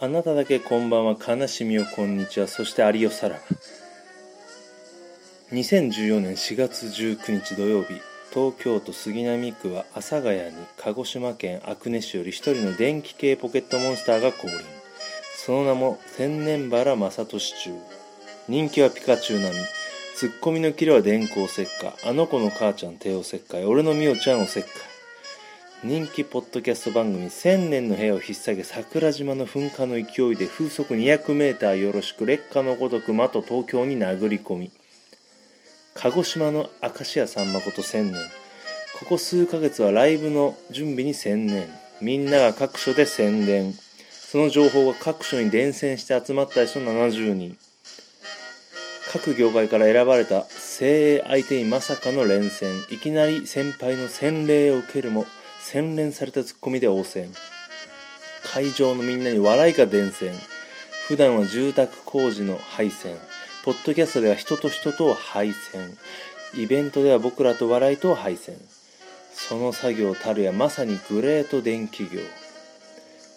あなただけこんばんは。悲しみをこんにちは。そしてありよさら。ば2014年4月19日土曜日。東京都杉並区は阿佐ヶ谷に鹿児島県阿久根市より一人の電気系ポケットモンスターが降臨。その名も千年原正俊中人気はピカチュウ並み。ツッコミのキレは電光石火。あの子の母ちゃん帝王切開。俺のみおちゃんおせっかい人気ポッドキャスト番組「千年の部屋」を引っ提げ桜島の噴火の勢いで風速 200m よろしく劣化のごとく魔と東京に殴り込み鹿児島の明石家さんまこと千年。ここ数ヶ月はライブの準備に専念みんなが各所で宣伝その情報が各所に伝染して集まった人70人。各業界から選ばれた精鋭相手にまさかの連戦。いきなり先輩の洗礼を受けるも洗練されたツッコミで応戦。会場のみんなに笑いが伝染。普段は住宅工事の配線ポッドキャストでは人と人とを配線イベントでは僕らと笑いと配線その作業たるやまさにグレート電気業。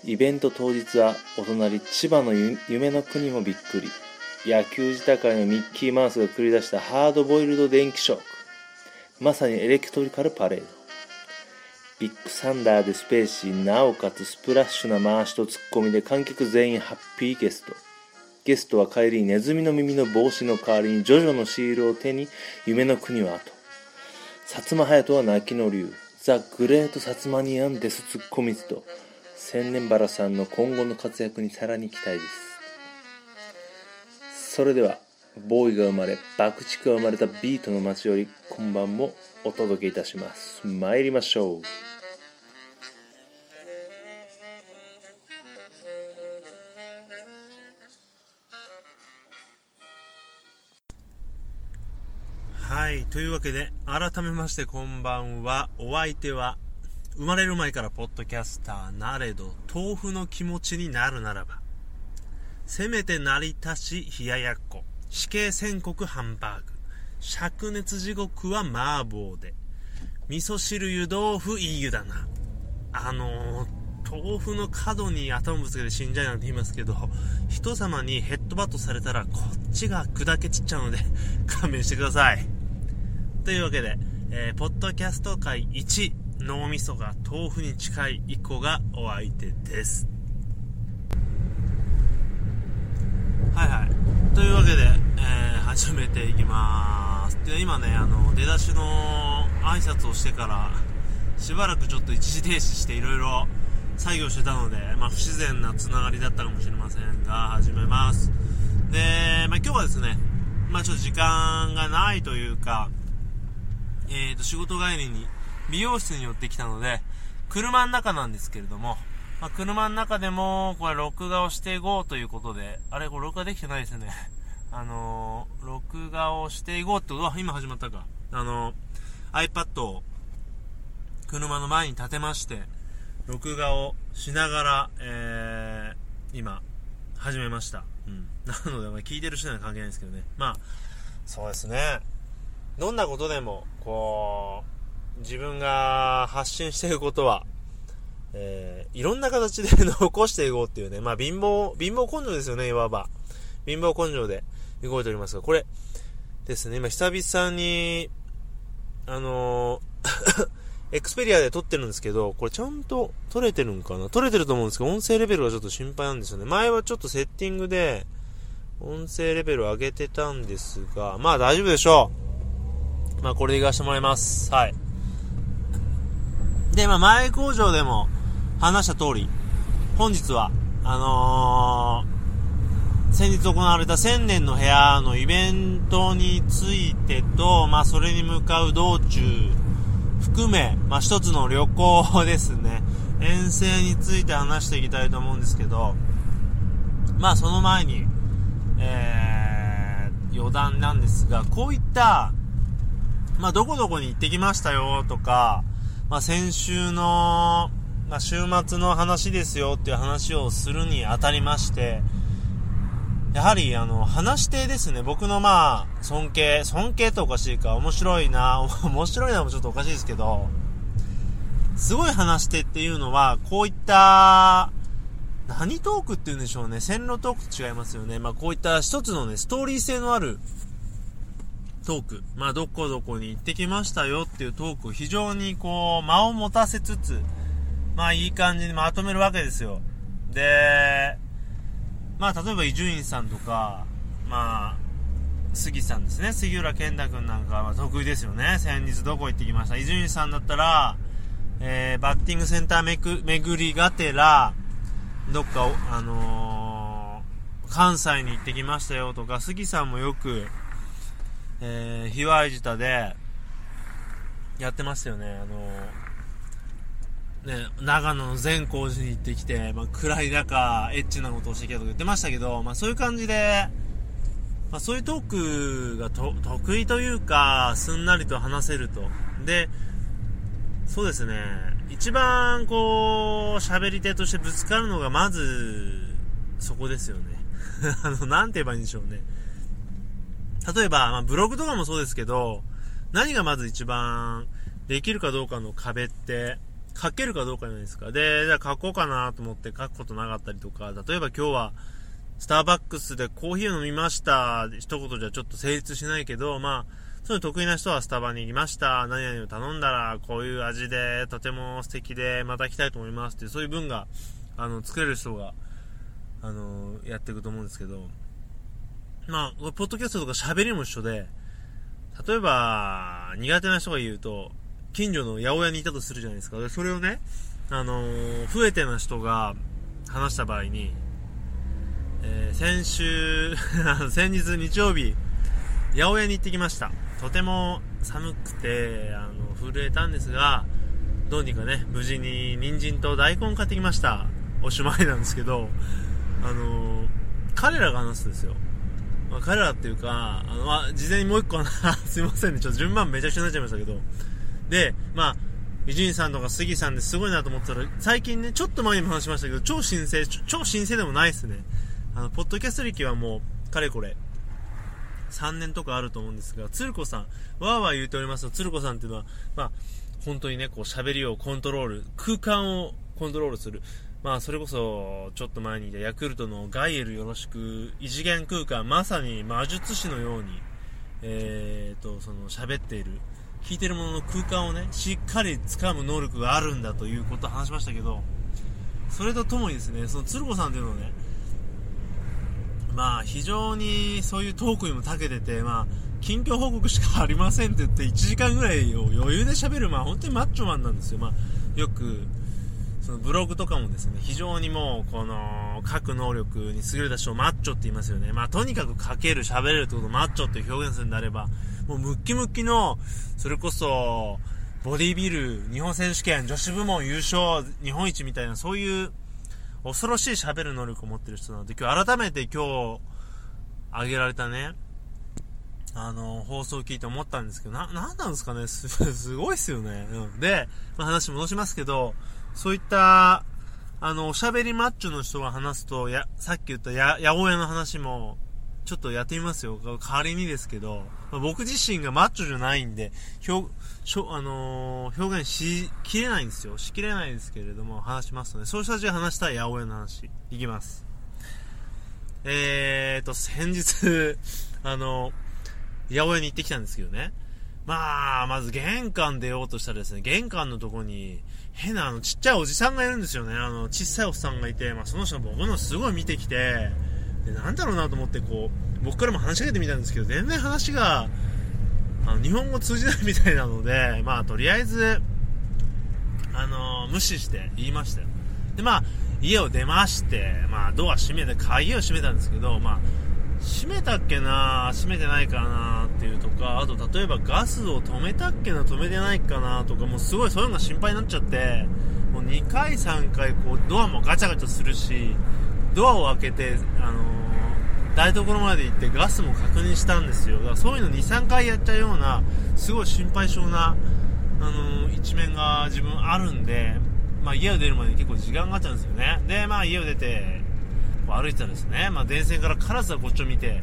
イベント当日はお隣千葉の夢の国もびっくり。野球自体のミッキーマウスが繰り出したハードボイルド電気ショック。まさにエレクトリカルパレード。ビッグサンダーでスペーシーなおかつスプラッシュな回しとツッコミで観客全員ハッピーゲスト。ゲストは帰りにネズミの耳の帽子の代わりにジョジョのシールを手に夢の国を後。薩摩隼人は泣きの竜ザ・グレート・サツマニアン・デス・ツッコミズと千年原さんの今後の活躍にさらに期待です。それではボーイが生まれ爆竹が生まれたビートの街より今晩もお届けいたします参りましょうはい。というわけで、改めましてこんばんは。お相手は、生まれる前からポッドキャスターなれど、豆腐の気持ちになるならば、せめて成り立ち冷ややっこ、死刑宣告ハンバーグ、灼熱地獄は麻婆で、味噌汁湯豆腐いい湯だな。あのー、豆腐の角に頭ぶつけて死んじゃうなんて言いますけど、人様にヘッドバットされたらこっちが砕け散っちゃうので、勘弁してください。というわけで、えー、ポッドキャスト界一脳みそが豆腐に近い一個がお相手です。はいはい。というわけで、えー、始めていきます。で、今ね、あの、出だしの挨拶をしてから、しばらくちょっと一時停止していろいろ作業してたので、まあ、不自然なつながりだったかもしれませんが、始めます。で、まあ、今日はですね、まあ、ちょっと時間がないというか、えーと、仕事帰りに美容室に寄ってきたので、車の中なんですけれども、まあ、車の中でも、これ録画をしていこうということで、あれ、これ録画できてないですね。あのー、録画をしていこうってことは、今始まったか。あのー、iPad を車の前に立てまして、録画をしながら、えー、今、始めました。うん。なので、まあ、聞いてる人には関係ないですけどね。まあ、そうですね。どんなことでも、こう、自分が発信していることは、えー、いろんな形で 残していこうっていうね、まあ貧乏、貧乏根性ですよね、いわば。貧乏根性で動いておりますが、これですね、今久々に、あのー エクスペリアで撮ってるんですけど、これちゃんと撮れてるんかな？撮れてると思うんですけど、音声レベルがちょっと心配なんですよね。前はちょっとセッティングで、音声レベル上げてたんですが、まあ大丈夫でしょう。まあこれで行かせてもらいます。はい。で、まあ前工場でも話した通り、本日は、あのー、先日行われた千年の部屋のイベントについてと、まあそれに向かう道中、含め、まあ、一つの旅行ですね。遠征について話していきたいと思うんですけど、まあ、その前に、えー、余談なんですが、こういった、まあ、どこどこに行ってきましたよとか、まあ、先週の、まあ、週末の話ですよっていう話をするにあたりまして、やはり、あの、話し手ですね。僕のまあ、尊敬、尊敬とおかしいか、面白いな、面白いなもちょっとおかしいですけど、すごい話し手っていうのは、こういった、何トークって言うんでしょうね。線路トークと違いますよね。まあこういった一つのね、ストーリー性のあるトーク。まあどこどこに行ってきましたよっていうトークを非常にこう、間を持たせつつ、まあいい感じにまとめるわけですよ。で、まあ例えば伊集院さんとか、まあ、杉さんですね。杉浦健太君なんかは得意ですよね。先日どこ行ってきました伊集院さんだったら、えー、バッティングセンターめく巡りがてら、どっか、あのー、関西に行ってきましたよとか、杉さんもよく、えー、ひわいじたで、やってましたよね。あのー、ね、長野の善光寺に行ってきて、まあ、暗い中、エッチなことをしてきたとか言ってましたけど、まあ、そういう感じで、まあ、そういうトークがと得意というか、すんなりと話せると。で、そうですね、一番こう、喋り手としてぶつかるのがまず、そこですよね。あの、なんて言えばいいんでしょうね。例えば、まあ、ブログとかもそうですけど、何がまず一番できるかどうかの壁って、書けるかどうかじゃないですか。で、じゃあ書こうかなと思って書くことなかったりとか、例えば今日は、スターバックスでコーヒーを飲みました、一言じゃちょっと成立しないけど、まあ、そういう得意な人はスタバに行きました、何々を頼んだら、こういう味で、とても素敵で、また行きたいと思います。っていう、そういう文が、あの、作れる人が、あの、やっていくと思うんですけど、まあ、ポッドキャストとか喋りも一緒で、例えば、苦手な人が言うと、近所の八百屋にいたとするじゃないですか。で、それをね、あのー、増えてな人が話した場合に、えー、先週 先日日曜日、八百屋に行ってきました。とても寒くて、あの、震えたんですが、どうにかね、無事に人参と大根買ってきました。おしまいなんですけど、あのー、彼らが話すんですよ。まあ、彼らっていうか、あの、まあ、事前にもう一個 すいませんね、ちょっと順番めちゃくちゃになっちゃいましたけど、で、まあ、伊集院さんとか杉さんですごいなと思ったら、最近ね、ちょっと前にも話しましたけど、超新星、超新星でもないですね。あの、ポッドキャスト歴はもう、かれこれ、3年とかあると思うんですが、鶴子さん、わーわー言うておりますと、鶴子さんっていうのは、まあ、本当にね、こう喋りをコントロール、空間をコントロールする。まあ、それこそ、ちょっと前にいたヤクルトのガイエルよろしく、異次元空間、まさに魔術師のように、えーと、その喋っている、聞いてるものの空間をね、しっかり掴む能力があるんだということを話しましたけど、それとともにですね、その鶴子さんっていうのをね、まあ、非常にそういうトークにも長けてて、まあ、近況報告しかありませんって言って1時間ぐらいを余裕で喋る、まあ、本当にマッチョマンなんですよ。まあ、よく、そのブログとかもですね、非常にもう、この、書く能力に優れた人をマッチョって言いますよね。まあ、とにかく書ける、喋れるってことをマッチョって表現するんであれば、もうムッキムキの、それこそ、ボディビル、日本選手権、女子部門優勝、日本一みたいな、そういう恐ろしい喋る能力を持ってる人なので、今日改めて今日、あげられたね、あの、放送を聞いて思ったんですけど、な、なんなんですかねす、すごいっすよね。うん。で、まあ、話戻しますけど、そういった、あの、おしゃべりマッチョの人が話すと、や、さっき言ったや、八百屋の話も、ちょっとやってみますよ。仮にですけど、まあ、僕自身がマッチョじゃないんで、表、しょあのー、表現しきれないんですよ。しきれないですけれども、話しますので、そういう人たちが話したい八百屋の話、いきます。えーと、先日、あの、八百屋に行ってきたんですけどね。まあ、まず玄関出ようとしたらですね、玄関のとこに、変なあの、ちっちゃいおじさんがいるんですよね。あの、小さいおっさんがいて、まあ、その人僕のすごい見てきて、で、なんだろうなと思って、こう、僕からも話しかけてみたんですけど、全然話が、あの、日本語通じないみたいなので、まあ、とりあえず、あの無視して言いましたよ。で、まあ、家を出まして、まあ、ドア閉めて、鍵を閉めたんですけど、まあ、閉めたっけな閉めてないかなっていうとか、あと例えばガスを止めたっけな止めてないかなとか、もうすごいそういうのが心配になっちゃって、もう2回3回こうドアもガチャガチャするし、ドアを開けて、あのー、台所まで行ってガスも確認したんですよ。だからそういうの2、3回やっちゃうような、すごい心配性な、あのー、一面が自分あるんで、まあ家を出るまでに結構時間がかっちゃうんですよね。で、まあ家を出て、こう歩いてたらですね、まあ電線からカラスがこっちを見て、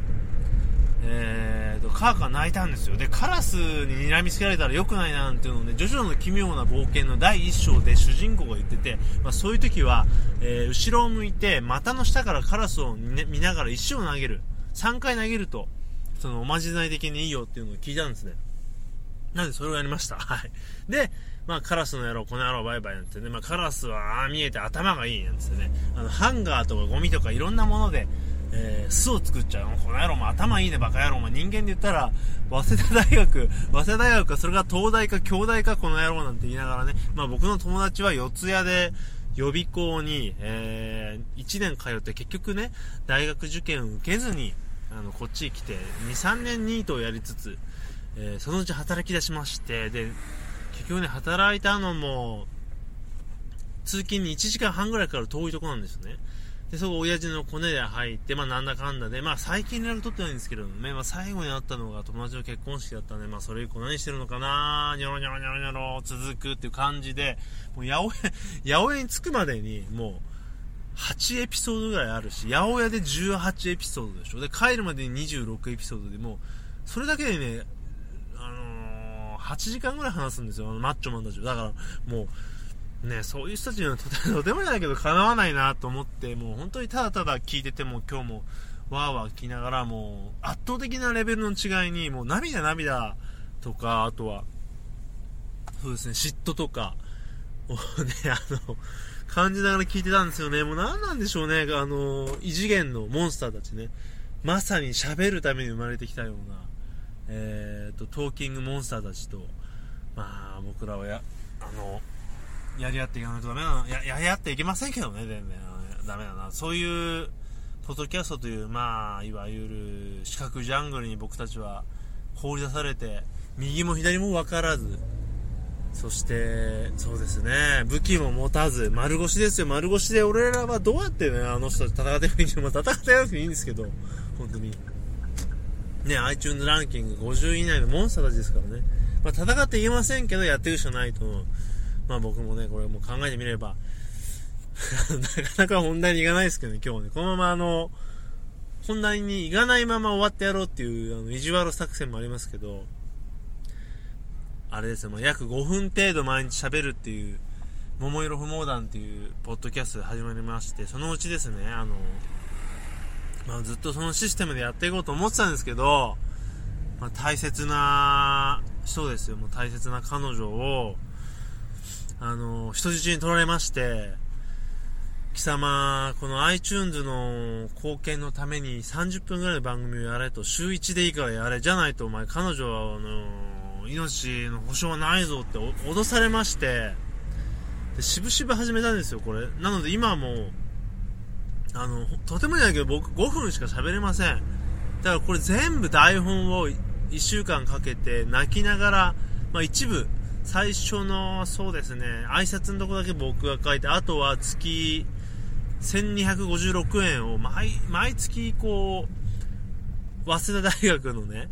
えーと、カーカー泣いたんですよ。で、カラスに睨みつけられたら良くないななんていうのをね、ジョジョの奇妙な冒険の第1章で主人公が言ってて、まあ、そういう時は、えー、後ろを向いて、股の下からカラスを見ながら石を投げる。3回投げると、そのおまじない的にいいよっていうのを聞いたんですね。なんでそれをやりました？はい。で、まあ、カラスの野郎、この野郎、バイバイなんてね、まあ、カラスは、ああ見えて頭がいいなんつってね、あの、ハンガーとかゴミとかいろんなもので、えー、巣を作っちゃう。この野郎も頭いいね、バカ野郎。も人間で言ったら、早稲田大学、早稲田大学か、それが東大か京大か、この野郎なんて言いながらね、まあ僕の友達は四谷で、予備校に、えー、1年通って結局ね、大学受験を受けずに、あの、こっちに来て、2、3年ニートをやりつつ、えー、そのうち働き出しまして、で、結局ね、働いたのも、通勤に1時間半ぐらいから遠いとこなんですよね。で、そこ親父のコネで入って、まあなんだかんだで、まあ最近連絡取ってないんですけどね、まあ最後に会ったのが友達の結婚式だったんで、まあそれ以降何してるのかなニョロニョロニョロニョロ続くっていう感じで、もう八百屋、八百屋に着くまでに、もう、8エピソードぐらいあるし、八百屋で18エピソードでしょ。で、帰るまでに26エピソードでもう、それだけでね、あのー、8時間ぐらい話すんですよ、あのマッチョマンたちだから、もう、ね、そういう人たちにはとてもじゃないけど叶わないなと思って、もう本当にただただ聞いてても今日もわーわー聞きながらもう圧倒的なレベルの違いにもう涙涙とか、あとは、そうですね、嫉妬とかをね、あの、感じながら聞いてたんですよね。もう何なんでしょうね、あの、異次元のモンスターたちね。まさに喋るために生まれてきたような、えーと、トーキングモンスターたちと、まあ、僕らはや、あの、やり合っていかないとダメなや、やり合っていけませんけどね、全然。ダメだな。そういう、ポッドキャストという、まあ、いわゆる、四角ジャングルに僕たちは放り出されて、右も左も分からず、そして、そうですね、武器も持たず、丸腰ですよ、丸腰で俺らはどうやってね、あの人たち戦ってもいいけど、まあ、戦ってなくていいんですけど、本当に。ね、iTunes ランキング50位以内のモンスターたちですからね。まあ、戦って言えませんけど、やっていくしかないと思う。まあ僕もね、これも考えてみれば なかなか本題に行かないですけどね、今日ね。このままあの、本題に行かないまま終わってやろうっていう、あの、意地悪作戦もありますけど、あれですよ、まあ、約5分程度毎日喋るっていう、桃色不毛談っていうポッドキャストで始まりまして、そのうちですね、あの、まあ、ずっとそのシステムでやっていこうと思ってたんですけど、まあ、大切な人ですよ、もう大切な彼女を、あの、人質に取られまして、貴様、この iTunes の貢献のために30分ぐらいの番組をやれと、週1でいいからやれ、じゃないとお前彼女は、あの、命の保証はないぞって脅されまして、で、しぶしぶ始めたんですよ、これ。なので今もう、あの、とてもじゃないけど僕5分しか喋れません。だからこれ全部台本を1週間かけて泣きながら、まあ一部、最初の、そうですね、挨拶のとこだけ僕が書いて、あとは月1256円を毎、毎月こう、早稲田大学のね、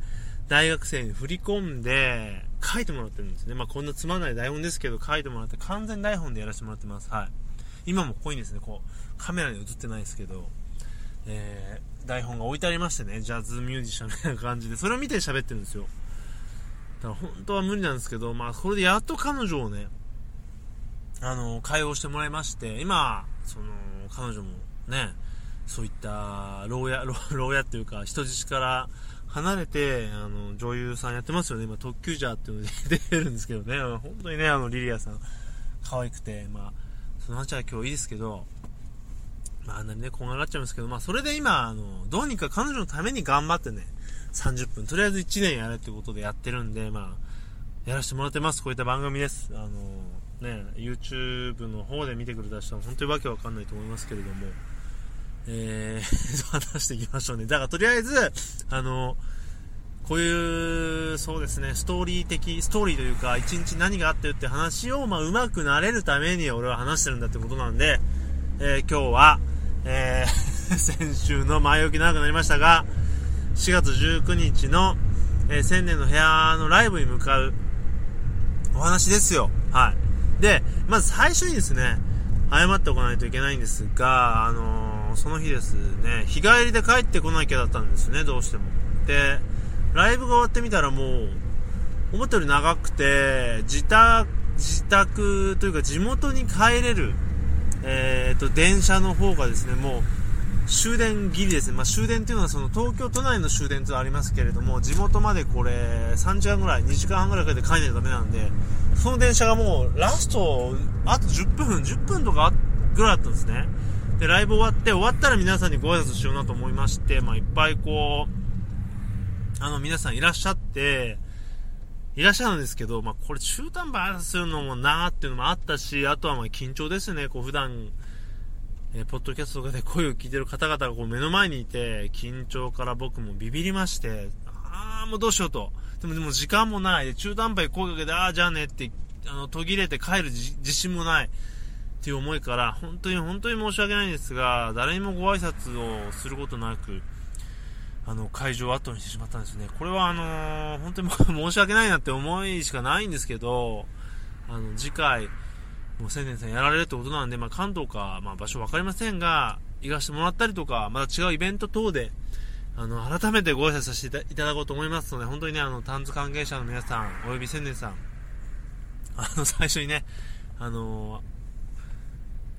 大学生に振り込んで、書いてもらってるんですね。まあ、こんなつまんない台本ですけど、書いてもらって、完全台本でやらせてもらってます。はい。今もここにですね、こう、カメラに映ってないですけど、えー、台本が置いてありましてね、ジャズミュージシャンみたいな感じで、それを見て喋ってるんですよ。だから本当は無理なんですけど、まあ、これでやっと彼女をね、あの、解放してもらいまして、今、その、彼女もね、そういった牢屋、牢屋っていうか、人質から離れて、あの、女優さんやってますよね。今、特急ジャーっていうので出てるんですけどね。本当にね、あの、リリアさん、可愛くて、まあ、その話は今日いいですけど、まあ、あんなにね、こんがらっちゃいますけど、まあ、それで今、あの、どうにか彼女のために頑張ってね、30分、とりあえず1年やれってことでやってるんで、まあ、やらせてもらってます。こういった番組です。あの、ね、YouTube の方で見てくれた人は本当にわけわかんないと思いますけれども、えー、話していきましょうね。だからとりあえず、あの、こういう、そうですね、ストーリー的、ストーリーというか、一日何があったよって話を、まあ、上手くなれるために俺は話してるんだってことなんで、えー、今日は、えー、先週の前置き長くなりましたが、4月19日の、えー、千年の部屋のライブに向かうお話ですよ。はい。で、まず最初にですね、謝っておかないといけないんですが、あのー、その日ですね、日帰りで帰ってこなきゃだったんですね、どうしても。でライブが終わってみたらもう思ったより長くて自宅自宅というか地元に帰れる、えーと、電車の方がですねもう終電ギリですね、まあ、終電っていうのはその東京都内の終電とありますけれども地元までこれ3時間ぐらい2時間半ぐらいかけて帰らないとダメなんでその電車がもうラストあと10分10分とかぐらいだったんですね。でライブ終わって終わったら皆さんにご挨拶しようなと思いまして、まあ、いっぱいこうあの皆さんいらっしゃっていらっしゃるんですけど、まあ、これ中途半端するのもなーっていうのもあったしあとはまあ緊張ですね。こう普段えー、ポッドキャストとかで声を聞いてる方々がこう目の前にいて、緊張から僕もビビりまして、あーもうどうしようと。でもでも時間もない。で、中途半端に声かけて、あーじゃあねって、あの、途切れて帰る自信もない。っていう思いから、本当に本当に申し訳ないんですが、誰にもご挨拶をすることなく、あの、会場を後にしてしまったんですね。これはあのー、本当に申し訳ないなって思いしかないんですけど、あの、次回、もう千年さんやられるってことなんで、まあ、関東か、まあ、場所分かりませんが、行かしてもらったりとか、また違うイベント等で、あの、改めてご挨拶させていただこうと思いますので、本当にね、あの、タンズ関係者の皆さん、および千年さん、あの、最初にね、あの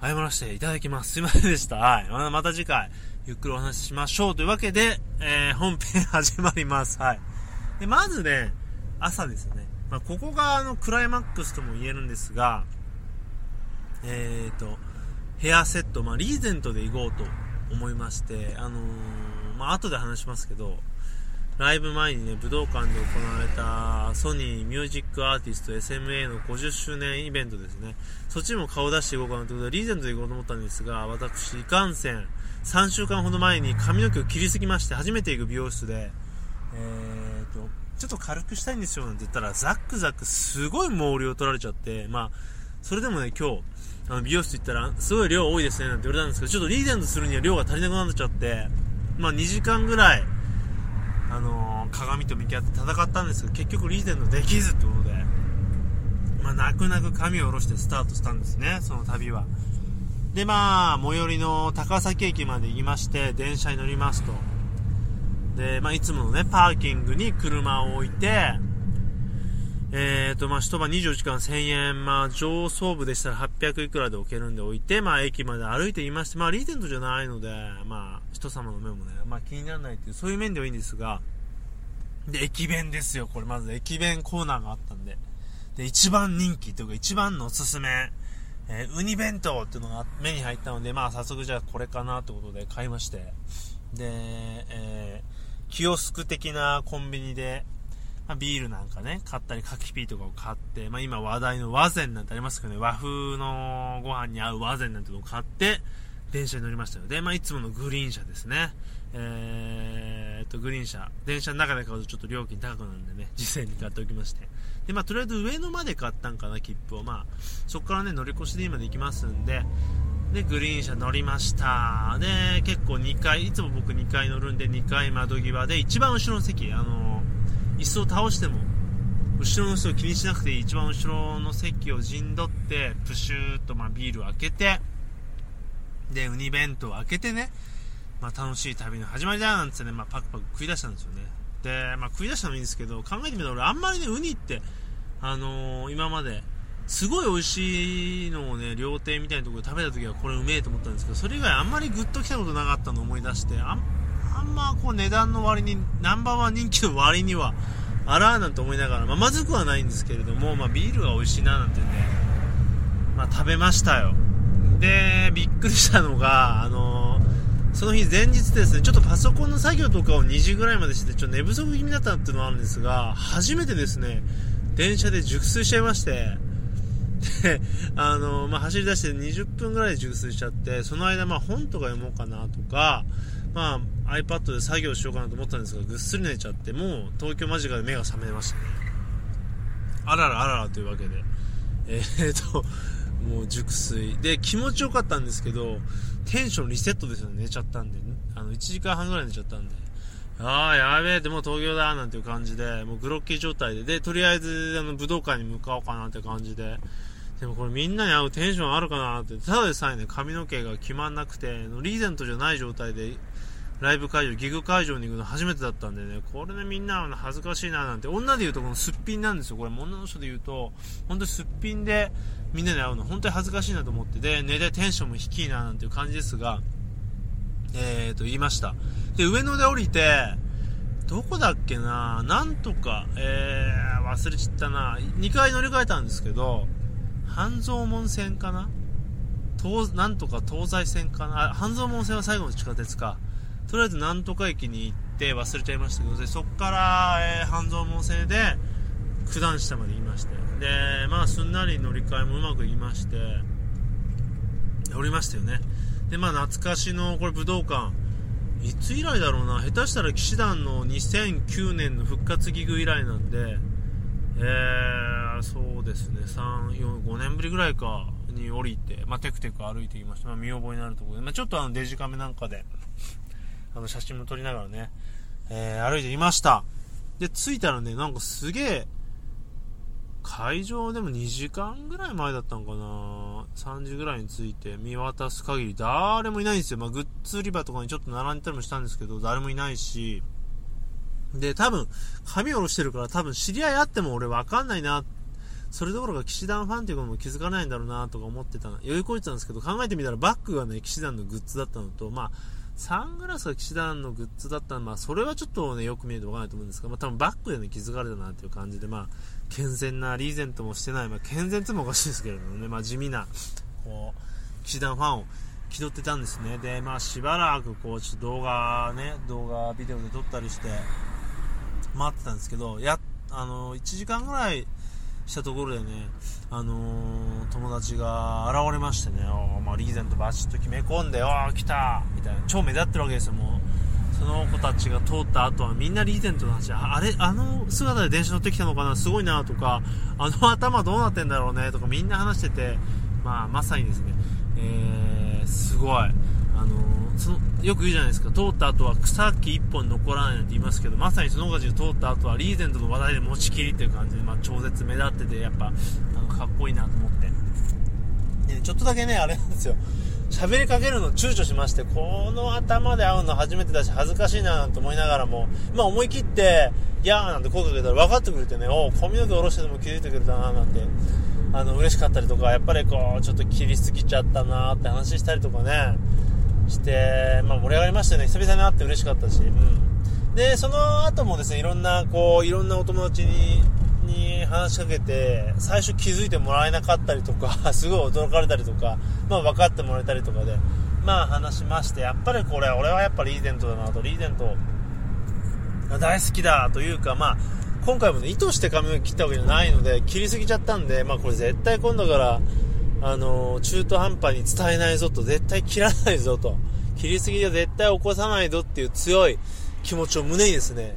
ー、謝らせていただきます。すいませんでした。はい。また次回、ゆっくりお話ししましょう。というわけで、えー、本編始まります。はい。で、まずね、朝ですよね。まあ、ここが、あの、クライマックスとも言えるんですが、えーと、ヘアセット、まあ、リーゼントで行こうと思いまして、あのー、まあ、後で話しますけど、ライブ前にね、武道館で行われたソニーミュージックアーティスト SMA の50周年イベントですね。そっちにも顔出していこうかなということで、リーゼントで行こうと思ったんですが、私、いかんせん、3週間ほど前に髪の毛を切りすぎまして、初めて行く美容室で、えーと、ちょっと軽くしたいんですよなんて言ったら、ザックザックすごい毛量取られちゃって、まあ、それでもね、今日、あの美容室行ったら、すごい量多いですね、なんて言われたんですけど、ちょっとリーゼントするには量が足りなくなっちゃって、まあ2時間ぐらい、あのー、鏡と向き合って戦ったんですけど、結局リーゼントできずってことで、まあ泣く泣く髪を下ろしてスタートしたんですね、その旅は。で、まあ、最寄りの高崎駅まで行きまして、電車に乗りますと。で、まあ、いつものね、パーキングに車を置いて、えーと、まあ、一晩24時間1000円、まあ、上層部でしたら800いくらで置けるんで置いて、まあ、駅まで歩いていまして、まあ、リーゼントじゃないので、まあ、人様の目もね、まあ、気にならないっていう、そういう面ではいいんですが、で、駅弁ですよ、これ、まず駅弁コーナーがあったんで。で、一番人気というか、一番のおすすめ、えー、ウニ弁当っていうのが目に入ったので、まあ、早速じゃあこれかなってことで買いまして、で、えー、キオスク的なコンビニで、まあ、ビールなんかね、買ったり、カキピーとかを買って、まあ、今話題の和膳なんてありますけどね、和風のご飯に合う和膳なんてのを買って、電車に乗りましたよ。で、まあ、いつものグリーン車ですね。えー、っと、グリーン車。電車の中で買うとちょっと料金高くなるんでね、事前に買っておきまして。で、まあ、とりあえず上野まで買ったんかな、切符を。まあ、そこからね、乗り越しで今で行きますんで、で、グリーン車乗りました。で、結構2階、いつも僕2階乗るんで、2階窓際で、一番後ろの席、あの椅子を倒しても後ろの人を気にしなくていい。一番後ろの席を陣取ってプシューっとまビールを開けてでウニ弁当を開けてね、まあ、楽しい旅の始まりだなんつってね、まあ、パクパク食い出したんですよね。で、まあ、食い出したのもいいんですけど考えてみたら俺あんまりねウニってあのー、今まですごい美味しいのをね料亭みたいなところで食べた時はこれうめえと思ったんですけどそれ以外あんまりグッときたことなかったのを思い出してあんあんまこう値段の割にナンバーワン人気の割にはあらーなんて思いながら、まあ、まずくはないんですけれども、まあ、ビールが美味しいななんてね、まあ、食べましたよ。でびっくりしたのがあのー、その日前日ですねちょっとパソコンの作業とかを2時ぐらいまでしてちょっと寝不足気味だったっていうのはあるんですが初めてですね電車で熟睡しちゃいましてで、あのまあ、走り出して20分ぐらいで熟睡しちゃって、その間、まあ、本とか読もうかなとか、まあ、iPad で作業しようかなと思ったんですが、ぐっすり寝ちゃって、もう東京間近で目が覚めましたね。あららあららというわけで、えー、っと、もう熟睡。で、気持ちよかったんですけど、テンションリセットですよね、寝ちゃったんで。あの、1時間半ぐらい寝ちゃったんで。ああ、やべえ、でも東京だ、なんていう感じで、もうグロッキー状態で、で、とりあえず、あの、武道館に向かおうかなって感じで、でもこれみんなに会うテンションあるかなって、ただでさえね、髪の毛が決まんなくて、リーゼントじゃない状態でライブ会場、ギグ会場に行くの初めてだったんでね、これね、みんな恥ずかしいななんて、女で言うとこのすっぴんなんですよ。これ、女の人で言うと、本当にすっぴんでみんなで会うの、本当に恥ずかしいなと思って、で、寝でテンションも低いななんていう感じですが、えーと、言いました。で、上野で降りて、どこだっけな？なんとか、えー、忘れちったな。2回乗り換えたんですけど、半蔵門線かな？東、なんとか東西線かな？半蔵門線は最後の地下鉄か。とりあえずなんとか駅に行って忘れちゃいましたけど、でそっから、えー、半蔵門線で九段下まで行きまして、で、まあすんなり乗り換えもうまくいまして、降りましたよね。で、まあ懐かしの、これ武道館、いつ以来だろうな、下手したら騎士団の2009年の復活ギグ以来なんで、えー、そうですね、3、4、5年ぶりぐらいかに降りて、まあ、テクテク歩いてきました。まあ、見覚えになるところで、まあ、ちょっとあのデジカメなんかで、あの写真も撮りながらね、えー、歩いていました。で、着いたらね、なんかすげえ、会場でも2時間ぐらい前だったのかな3時ぐらいに着いて見渡す限り誰もいないんですよ。まあ、グッズ売り場とかにちょっと並んでたりもしたんですけど、誰もいないし、で、多分、髪下ろしてるから多分知り合いあっても俺わかんないな。それどころか騎士団ファンっていうことも気づかないんだろうなとか思ってた、余裕こいてたんですけど、考えてみたらバッグがね、騎士団のグッズだったのと、まあ、サングラスが騎士団のグッズだったら、まあ、それはちょっとね、よく見えてわかんないと思うんですが、まあ、多分バッグでね、気づかれたなっていう感じで、まあ、健全なリーゼントもしてない、まあ、健全ってもおかしいですけれどもね、まあ、地味な、こう、騎士団ファンを気取ってたんですね。で、まあ、しばらく、こう、ちょっと動画ね、動画、ビデオで撮ったりして、待ってたんですけど、や、あの、1時間ぐらいしたところでね、あのー、友達が現れましてね、まあ、リーゼントバチッと決め込んで、おー、来たみたいな、超目立ってるわけですよ、もう。その子たちが通った後はみんなリーゼントの話、あれ、あの姿で電車乗ってきたのかな、すごいなとか、あの頭どうなってんだろうねとかみんな話してて、まあ、まさにですね、えー、すごい。あの、その、よく言うじゃないですか、通った後は草木一本残らないなんて言いますけど、まさにその子たちが通った後はリーゼントの話題で持ちきりっていう感じで、まあ、超絶目立ってて、やっぱ、あの、かっこいいなと思って。で、ちょっとだけね、あれなんですよ。喋りかけるの躊躇しまして、この頭で会うの初めてだし恥ずかしいななんて思いながらも、まあ思い切って、いやーなんて声かけたら分かってくれてね、おお髪の毛下ろしてでも気づいてくれたななんて、あの、嬉しかったりとか、やっぱりこう、ちょっと切りすぎちゃったなって話したりとかね、して、まあ盛り上がりましたね。久々に会って嬉しかったし、うん。で、その後もですね、いろんな、こう、いろんなお友達に、に話しかけて、最初気づいてもらえなかったりとか、すごい驚かれたりとか、まあ分かってもらえたりとかで、まあ話しまして、やっぱりこれ、俺はやっぱリーゼントだなと、リーゼント大好きだというか、まあ、今回もね、意図して髪を切ったわけじゃないので、切りすぎちゃったんで、まあこれ絶対今度から、あの、中途半端に伝えないぞと、絶対切らないぞと、切りすぎは絶対起こさないぞっていう強い気持ちを胸にですね、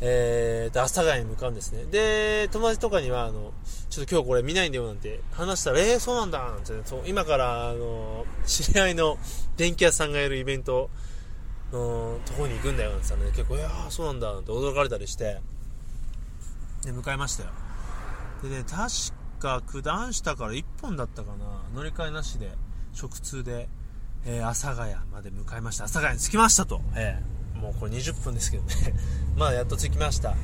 えーと、阿佐ヶ谷に向かうんですね。で、友達とかには、あの、ちょっと今日これ見ないんだよなんて話したら、えー、そうなんだなんて、ね、そう今から、あの、知り合いの電気屋さんがやるイベントのとこに行くんだよなんて言ったらね、結構、いやー、そうなんだなんて驚かれたりして、で、向かいましたよ。でね、確か九段下から1本だったかな、乗り換えなしで、直通で、えー、阿佐ヶ谷まで向かいました。阿佐ヶ谷に着きましたと。えーもうこれ20分ですけどね。まあやっと着きました。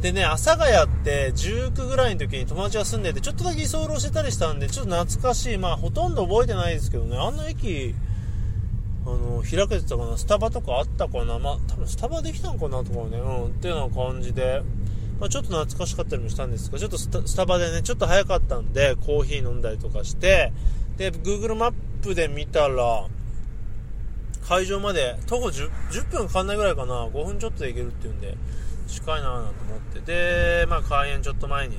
でね阿佐ヶ谷って19ぐらいの時に友達が住んでてちょっとだけ居候してたりしたんでちょっと懐かしい。まあほとんど覚えてないですけどね。あんな駅あの開けてたかな。スタバとかあったかな。まあ多分スタバできたのかなとかね。うん。っていうような感じでまあ、ちょっと懐かしかったりもしたんですが、ちょっとスタバでね、ちょっと早かったんで、コーヒー飲んだりとかして、で、Google マップで見たら、会場まで徒歩 10, 10分かかんないぐらいかな5分ちょっとで行けるっていうんで近いなぁなんて思って。でまあ開園ちょっと前に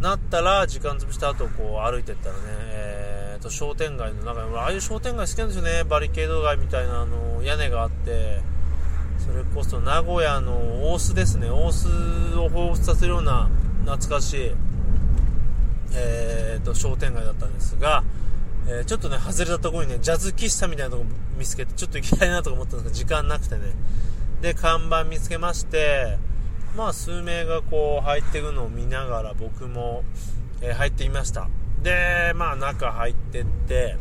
なったら時間潰した後こう歩いてったらね、えー、と商店街の中にああいう商店街好きなんですよね。バリケード街みたいなあの屋根があってそれこそ名古屋の大須ですね大須を彷彿させるような懐かしい、えー、と商店街だったんですがえー、ちょっとね、外れたところにね、ジャズ喫茶みたいなとこ見つけて、ちょっと行きたいなとか思ったんですけど、時間なくてね。で、看板見つけまして、まあ、数名がこう、入っていくのを見ながら、僕も、えー、入ってみました。で、まあ、中入ってって、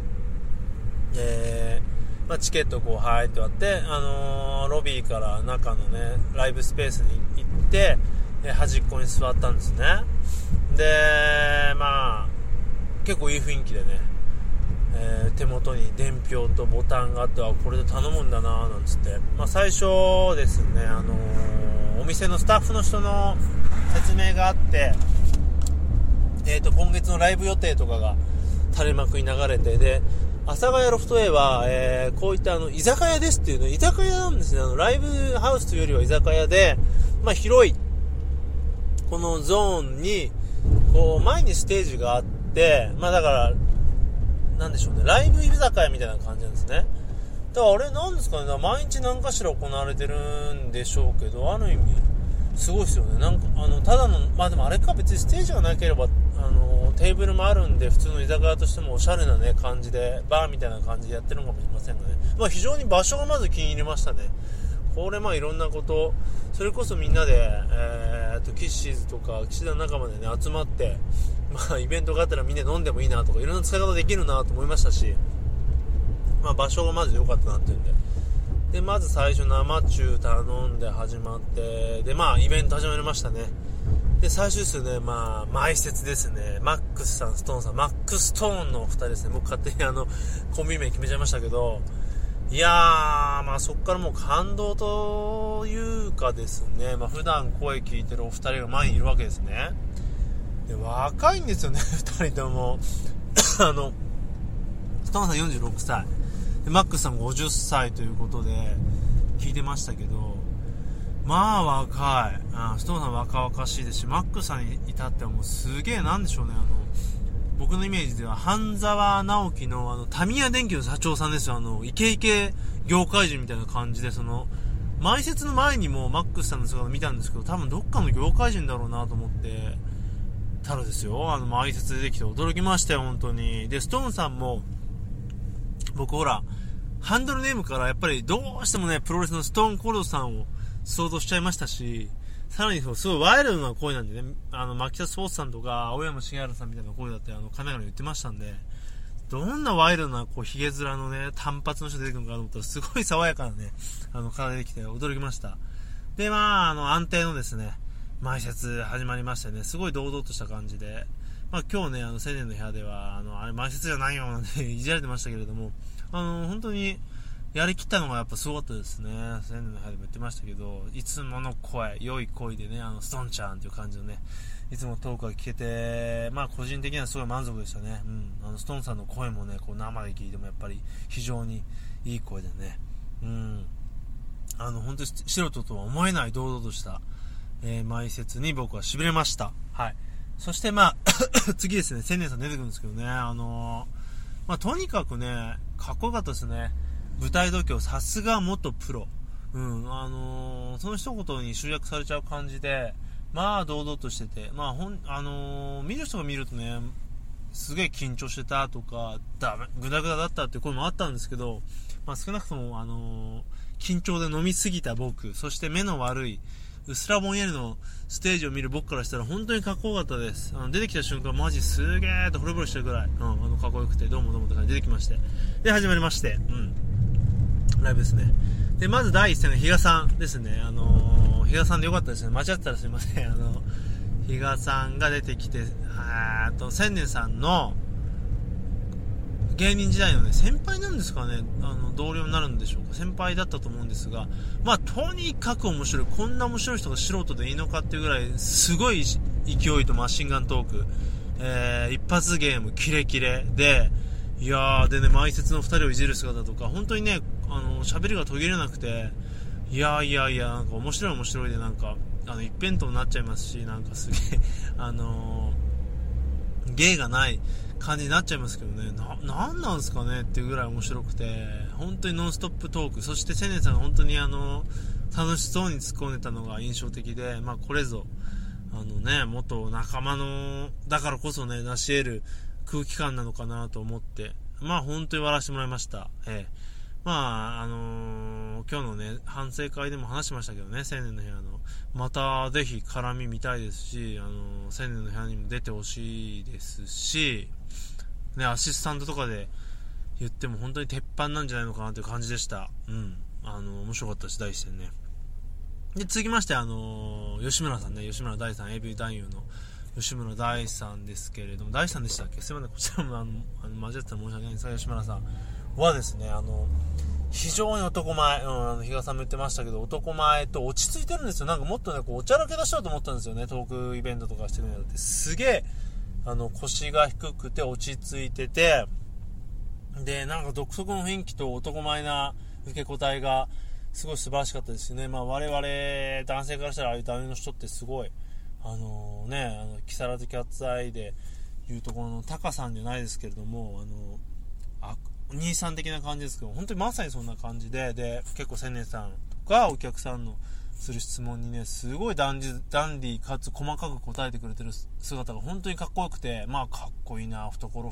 えまあ、チケットこう、はいって割って、あのー、ロビーから中のね、ライブスペースに行って、え端っこに座ったんですね。で、まあ、結構いい雰囲気でね、えー、手元に伝票とボタンがあってはこれで頼むんだななんつって、まあ、最初ですね、あのー、お店のスタッフの人の説明があって、えーと、今月のライブ予定とかが垂れ幕に流れてで阿佐ヶ谷ロフト A は、えー、こういったあの居酒屋ですっていうの居酒屋なんですねあのライブハウスというよりは居酒屋で、まあ、広いこのゾーンにこう前にステージがあってまあだからなんでしょうね、ライブ居酒屋みたいな感じなんですね。だからあれなんですかね、毎日何かしら行われてるんでしょうけど、ある意味、すごいですよね。なんか、あの、ただの、まあでもあれか別にステージがなければ、あの、テーブルもあるんで、普通の居酒屋としてもおしゃれなね、感じで、バーみたいな感じでやってるのかもしれませんがね。まあ非常に場所がまず気に入りましたね。これまあいろんなこと、それこそみんなで、えー、と、キッシーズとか、岸田仲間でね、集まって、まあ、イベントがあったらみんな飲んでもいいなとか、いろんな使い方できるなと思いましたし、まあ、場所がまず良かったなっていうんで。で、まず最初生中頼んで始まって、で、まあ、イベント始まりましたね。で、最終ですね、まあ、前説ですね。マックスさん、ストーンさん、マックストーンのお二人ですね。僕勝手にあの、コンビ名決めちゃいましたけど、いやー、まあそこからもう感動というかですね、まあ普段声聞いてるお二人が前にいるわけですね。で、若いんですよね、二人とも。あの、ストーンさん46歳。で、マックスさん50歳ということで、聞いてましたけど、まあ若い。あストーンさん若々しいですし、マックさんに至ってはもうすげえなんでしょうね、あの、僕のイメージでは、半沢直樹の、あの、タミヤ電機の社長さんですよ。あの、イケイケ業界人みたいな感じで、その、前説の前にもマックスさんの姿見たんですけど、多分どっかの業界人だろうなと思って、たらですよ、あの、前説出てきて驚きましたよ、本当に。で、ストーンさんも、僕ほら、ハンドルネームからやっぱりどうしてもね、プロレスのストーンコールドさんを想像しちゃいましたし、さらにそう、すごいワイルドな声なんでね、あの、牧田スポーツさんとか、青山茂原さんみたいな声だって、あの、カメラに言ってましたんで、どんなワイルドな、こう、ヒゲ面のね、単発の人出てくるのかと思ったら、すごい爽やかなね、あの、体できて驚きました。で、まあ、あの、安定のですね、前説始まりましてね、すごい堂々とした感じで、まあ今日ね、あの、青年の部屋では、あの、あれ前説じゃないよ、なんていじられてましたけれども、あの、本当に、やりきったのがやっぱすごかったですね。千年の部屋でも言ってましたけど、いつもの声、良い声でね、あの、ストンちゃんっていう感じのね、いつもトークが聞けて、まあ個人的にはすごい満足でしたね。うん。あの、ストンさんの声もね、こう生で聞いてもやっぱり非常にいい声でね、うん。あの、本当に素人とは思えない堂々とした、えー、前説に僕は痺れました。はい。そしてまあ 次ですね、千年さん出てくるんですけどね、あのー、まあとにかくね、かっこよかったですね。舞台度胸、さすが元プロ。うん、あのー、その一言に集約されちゃう感じで、まあ、堂々としてて、まあ、ほん、あのー、見る人が見るとね、すげえ緊張してたとか、ダメ、グダグダだったっていう声もあったんですけど、まあ、少なくとも、あのー、緊張で飲みすぎた僕、そして目の悪い、うすらぼんやりのステージを見る僕からしたら本当にかっこよかったです。あの出てきた瞬間、マジすげーと惚れ惚れしてるぐらい、うん、あのかっこよくて、どうもどうもって感じで出てきまして。で、始まりまして、うん。ライブですね。で、まず第一戦の比嘉さんですね。あのー、比嘉さんでよかったですね。間違ってたらすいません。あの、比嘉さんが出てきて、あと、千年さんの、芸人時代のね、先輩なんですかね、あの、同僚になるんでしょうか。先輩だったと思うんですが、まあ、とにかく面白い。こんな面白い人が素人でいいのかっていうぐらい、すごい勢いとマシンガントーク、えー、一発ゲーム、キレキレで、いやー、でね、前説の2人をいじる姿とか、本当にね、あの、喋りが途切れなくて、いやいやいや、なんか面白い面白いで、なんか、あの、一辺倒になっちゃいますし、なんかすげえ、あのー、芸がない感じになっちゃいますけどね、な、なんなんすかねっていうぐらい面白くて、本当にノンストップトーク、そして千年さんが本当にあの、楽しそうに突っ込んでたのが印象的で、まあこれぞ、あのね、元仲間の、だからこそね、成し得る空気感なのかなと思って、まあ本当に笑わせてもらいました。ええ。まあ、あのー、今日のね、反省会でも話しましたけどね、青年の部屋の。また、ぜひ絡み見たいですし、あのー、青年の部屋にも出てほしいですし、ね、アシスタントとかで言っても本当に鉄板なんじゃないのかなという感じでした。うん。あの、面白かったし、第一戦ね。で、続きまして、あの吉村さんね、吉村大さん、AV 男優の吉村大さんですけれども、大さんでしたっけ？すいません、こちらもあの、あの間違ってたら申し訳ないんですが、吉村さんはですね、あの、非常に男前、うん、あの、比嘉さんも言ってましたけど、男前と落ち着いてるんですよ。なんかもっとね、こう、おちゃらけ出しようと思ったんですよね、トークイベントとかしてるんだって。すげえ、あの、腰が低くて落ち着いてて、で、なんか独特の雰囲気と男前な受け答えが、すごい素晴らしかったですね。まあ、我々、男性からしたら、ああいう男優の人ってすごい、あのー、ね、あの、木更津キャッツアイでいうところのタカさんじゃないですけれども、あの、あ、兄さん的な感じですけど、本当にまさにそんな感じで、で、結構千年さんとかお客さんのする質問にね、すごいダンダンディかつ細かく答えてくれてる姿が本当にかっこよくて、まあかっこいいな、懐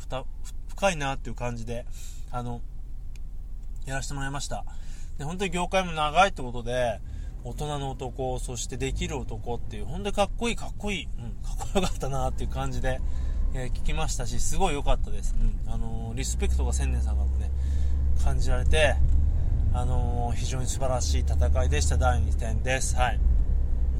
深いなっていう感じで、あの、やらせてもらいました。で、本当に業界も長いってことで、大人の男、そしてできる男っていう、本当にかっこいい、かっこいい、うん、かっこよかったなっていう感じで、えー、聞きましたし、すごい良かったです。うん、あのー、リスペクトが千年さんがね、感じられて、あのー、非常に素晴らしい戦いでした、第2戦です。はい。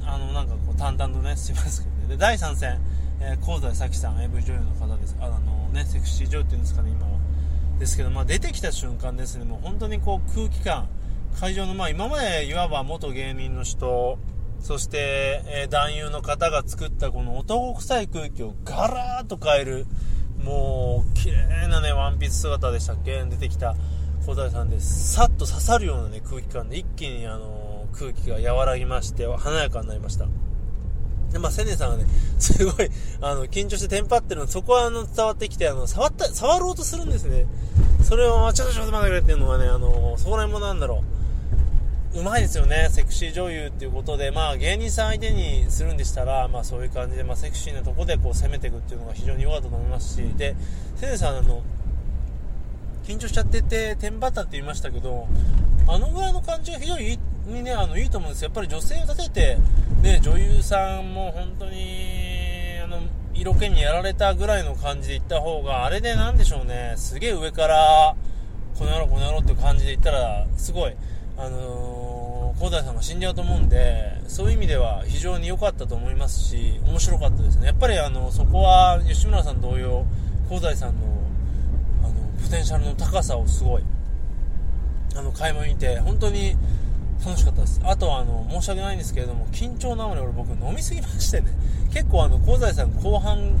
あの、なんかこう、淡々とね、すいませんけどね。で、第3戦、えー、香西咲さん、AV 女優の方です。あのね、セクシー女優っていうんですかね、今は。ですけど、まあ、出てきた瞬間ですね、もう本当にこう、空気感、会場の、まあ、今までいわば元芸人の人、そして、えー、男優の方が作ったこの男臭い空気をガラッと変える、もう、綺麗なね、ワンピース姿でしたっけ？出てきた小平さんで。さっと刺さるようなね、空気感で一気にあの、空気が和らぎまして、華やかになりました。で、まあ、セネさんがね、すごい、あの、緊張してテンパってるの、そこはあの、伝わってきて、あの、触った、触ろうとするんですね。それを、ちょっとちょっと待ってくれっていうのはね、あの、そこら辺もなんだろう。うまいですよね、セクシー女優っていうことで、まあ、芸人さん相手にするんでしたら、まあ、そういう感じで、まあ、セクシーなとこでこう攻めていくっていうのが非常に良かったと思いますし、で、せネさん、あの、緊張しちゃってて、テンバったって言いましたけど、あのぐらいの感じが非常にね、あの、いいと思うんです。よ。やっぱり女性を立てて、ね、女優さんも本当に、あの、色気にやられたぐらいの感じで行った方が、あれでなんでしょうね、すげえ上から、この野郎この野郎って感じで行ったら、すごい、あのー、大さんが死んじゃうと思うんで、そういう意味では非常に良かったと思いますし、面白かったですね。やっぱりあの、そこは吉村さん同様、香西さんの、あの、ポテンシャルの高さをすごい、あの、買い物にて、本当に楽しかったです。あとあの、申し訳ないんですけれども、緊張なのに俺僕飲みすぎましてね、結構あの、香西さん後半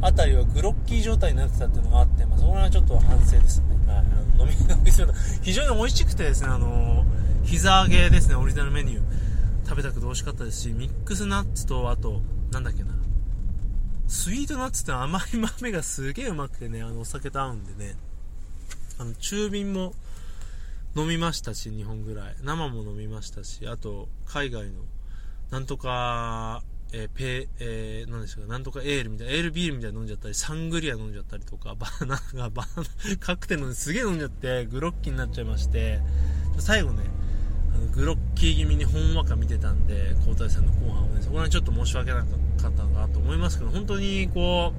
あたりはグロッキー状態になってたっていうのがあって、まあ、そこら辺はちょっと反省ですね。はい。飲み、飲みすぎた非常に美味しくてですね、あの膝揚げですね、オリジナルメニュー。食べたくて美味しかったですし、ミックスナッツと、あと、なんだっけな。スイートナッツって甘い豆がすげえうまくてね、あの、お酒と合うんでね。あの、中瓶も飲みましたし、2本ぐらい。生も飲みましたし、あと、海外の、なんとか、えー、ペえー、なんでしょうか、なんとかエールみたいな、エールビールみたいな飲んじゃったり、サングリア飲んじゃったりとか、バナナ、バナナ、カクテル飲んですげえ飲んじゃって、グロッキーになっちゃいまして、最後ね、グロッキー気味にほんわか見てたんで、交代さんの後半をね、そこら辺ちょっと申し訳なかったかなと思いますけど、本当にこ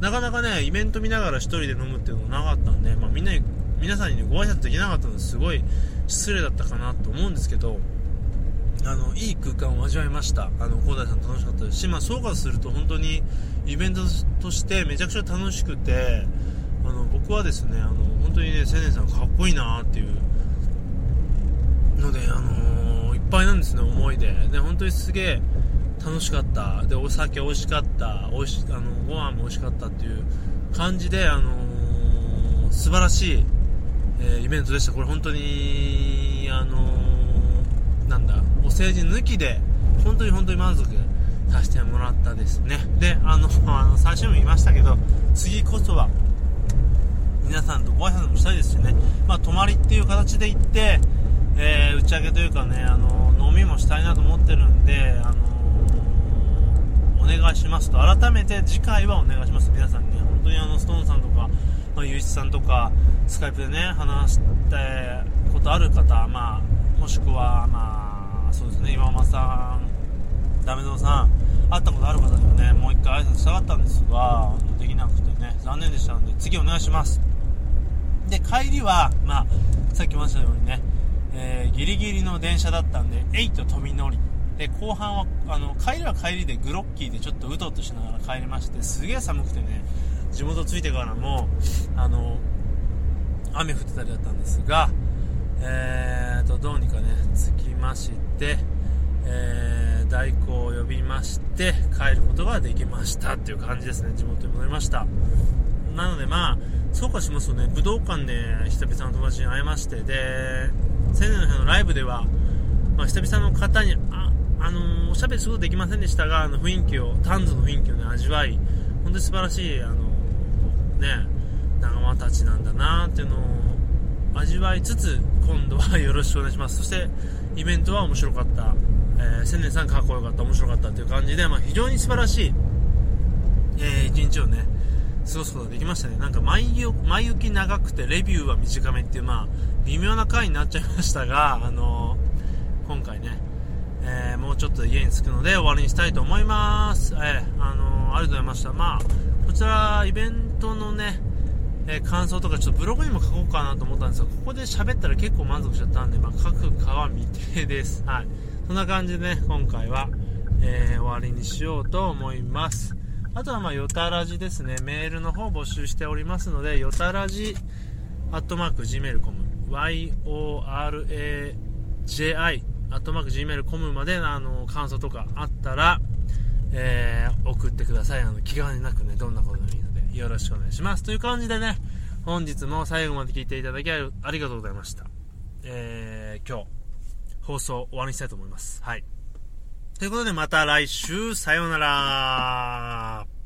う、なかなかね、イベント見ながら1人で飲むっていうのもなかったんで、まあみんなに、皆さんにね、ご挨拶できなかったのですごい失礼だったかなと思うんですけど、あの、いい空間を味わいました。あの、高大さん楽しかったですし、まあ、総括すると本当にイベントとしてめちゃくちゃ楽しくて、あの、僕はですね、あの、本当にね、青年さんかっこいいなっていうので、あのー、いっぱいなんですね、思いで。で、本当にすげえ楽しかった。で、お酒美味しかった。美味し、あの、ご飯も美味しかったっていう感じで、あのー、素晴らしい、えー、イベントでした。これ本当に、あのなんだ、お世辞抜きで、本当に本当に満足させてもらったですね。で、あの、あの最初にも言いましたけど、次こそは、皆さんとご挨拶もしたいですしね、まあ、泊まりっていう形で行って、えー、打ち上げというかね、あの飲みもしたいなと思ってるんで、あのお願いしますと、改めて次回はお願いします、皆さんに、本当にあのストーンさんとか、まあ、ゆういちさんとか、スカイプでね、話したことある方、まあ、もしくは、まあ、そうですね、岩間さん、ダメゾウさん、会ったことある方にはね、もう一回挨拶したかったんですが、できなくてね、残念でしたので、次お願いします。で帰りは、まあ、さっきも言ったようにね、えー、ギリギリの電車だったんで8飛び乗り。で後半はあの帰りは帰りでグロッキーでちょっとうとうとしながら帰りましてすげえ寒くてね地元着いてからもあの雨降ってたりだったんですが、えーと、どうにかね着きまして、えー、代行を呼びまして帰ることができましたっていう感じですね。地元に戻りました。なのでまあそうかしますとね。武道館で久々の友達に会いましてで千年の日のライブでは、まあ、久々の方にあ、あのー、おしゃべりすることできませんでしたがあの雰囲気をタンズの雰囲気をね味わい本当に素晴らしいあのー、ね仲間たちなんだなっていうのを味わいつつ今度はよろしくお願いします。そしてイベントは面白かった、えー、千年さんかっこよかった。面白かったという感じで、まあ、非常に素晴らしい、えー、一日をね過ごすことができましたね。なんか前前行き長くてレビューは短めっていうまあ微妙な回になっちゃいましたが あのー、今回ね、えー、もうちょっと家に着くので終わりにしたいと思います。えー、あのありがとうございました。まあこちらイベントのねえ感想とかちょっとブログにも書こうかなと思ったんですがここで喋ったら結構満足しちゃったんで、まあ、書くかは未定です。はい。そんな感じでね今回は、え終わりにしようと思います。あとはまあ、よたらじですね。メールの方募集しておりますので、よたらじ、アットマーク、gmail.com、y-o-r-a-j-i、アットマーク、gmail.com まで、あの、感想とかあったら、えー、送ってください。あの、気兼ねなくね、どんなことでもいいので、よろしくお願いします。という感じでね、本日も最後まで聞いていただきありがとうございました。えー、今日、放送終わりにしたいと思います。はい。ということでまた来週、さようなら。